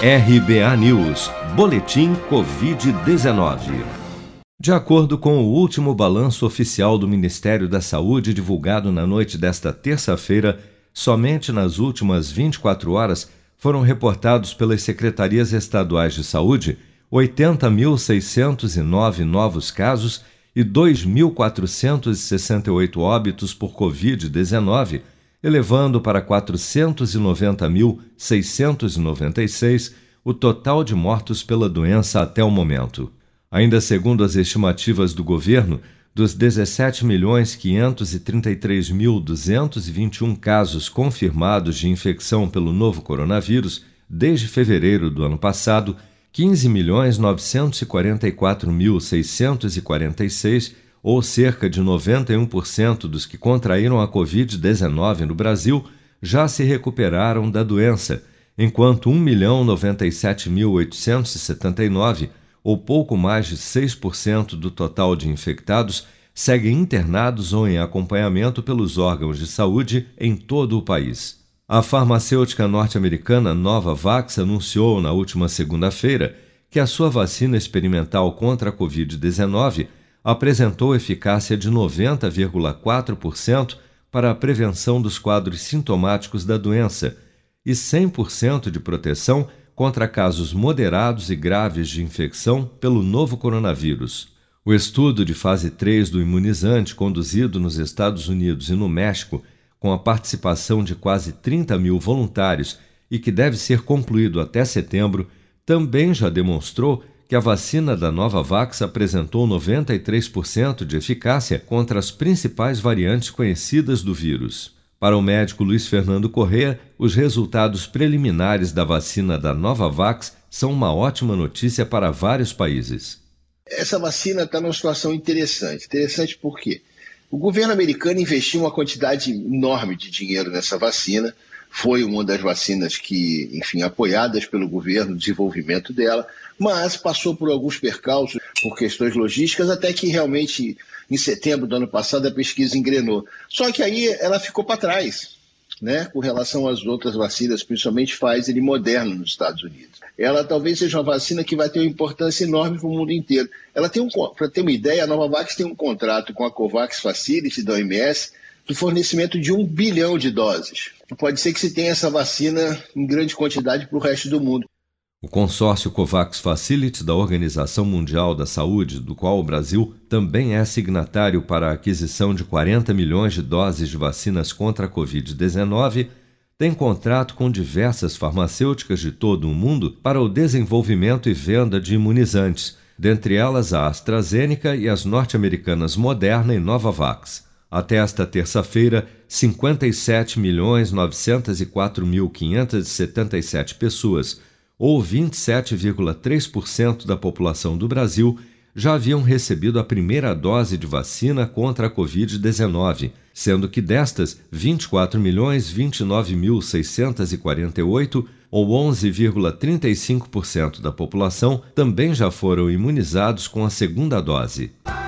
RBA News, Boletim Covid-19. De acordo com o último balanço oficial do Ministério da Saúde divulgado na noite desta terça-feira, somente nas últimas 24 horas foram reportados pelas secretarias estaduais de saúde 80.609 novos casos e 2.468 óbitos por Covid-19 elevando para 490.696 o total de mortos pela doença até o momento. Ainda segundo as estimativas do governo, dos 17.533.221 casos confirmados de infecção pelo novo coronavírus desde fevereiro do ano passado, 15.944.646 ou cerca de 91% dos que contraíram a Covid-19 no Brasil já se recuperaram da doença, enquanto 1.097.879, ou pouco mais de 6% do total de infectados, seguem internados ou em acompanhamento pelos órgãos de saúde em todo o país. A farmacêutica norte-americana Novavax anunciou na última segunda-feira que a sua vacina experimental contra a Covid-19 apresentou eficácia de 90,4% para a prevenção dos quadros sintomáticos da doença e 100% de proteção contra casos moderados e graves de infecção pelo novo coronavírus. O estudo de fase 3 do imunizante, conduzido nos Estados Unidos e no México, com a participação de quase 30 mil voluntários e que deve ser concluído até setembro, também já demonstrou que a vacina da Novavax apresentou 93% de eficácia contra as principais variantes conhecidas do vírus. Para o médico Luiz Fernando Correa, os resultados preliminares da vacina da Novavax são uma ótima notícia para vários países. Essa vacina está numa situação interessante. Interessante por quê? O governo americano investiu uma quantidade enorme de dinheiro nessa vacina foi uma das vacinas que, enfim, apoiadas pelo governo, desenvolvimento dela, mas passou por alguns percalços, por questões logísticas, até que realmente em setembro do ano passado a pesquisa engrenou. Só que aí ela ficou para trás, né, com relação às outras vacinas, principalmente Pfizer e Moderna nos Estados Unidos. Ela talvez seja uma vacina que vai ter uma importância enorme para o mundo inteiro. Ela tem um, para ter uma ideia, a Novavax tem um contrato com a Covax Facility da OMS do fornecimento de um bilhão de doses. Pode ser que se tenha essa vacina em grande quantidade para o resto do mundo. O consórcio COVAX Facility da Organização Mundial da Saúde, do qual o Brasil também é signatário para a aquisição de 40 milhões de doses de vacinas contra a Covid-19, tem contrato com diversas farmacêuticas de todo o mundo para o desenvolvimento e venda de imunizantes, dentre elas a AstraZeneca e as norte-americanas Moderna e Novavax. Até esta terça-feira, 57.904.577 pessoas, ou 27,3% da população do Brasil, já haviam recebido a primeira dose de vacina contra a Covid-19, sendo que destas, 24.029.648, ou 11,35% da população, também já foram imunizados com a segunda dose.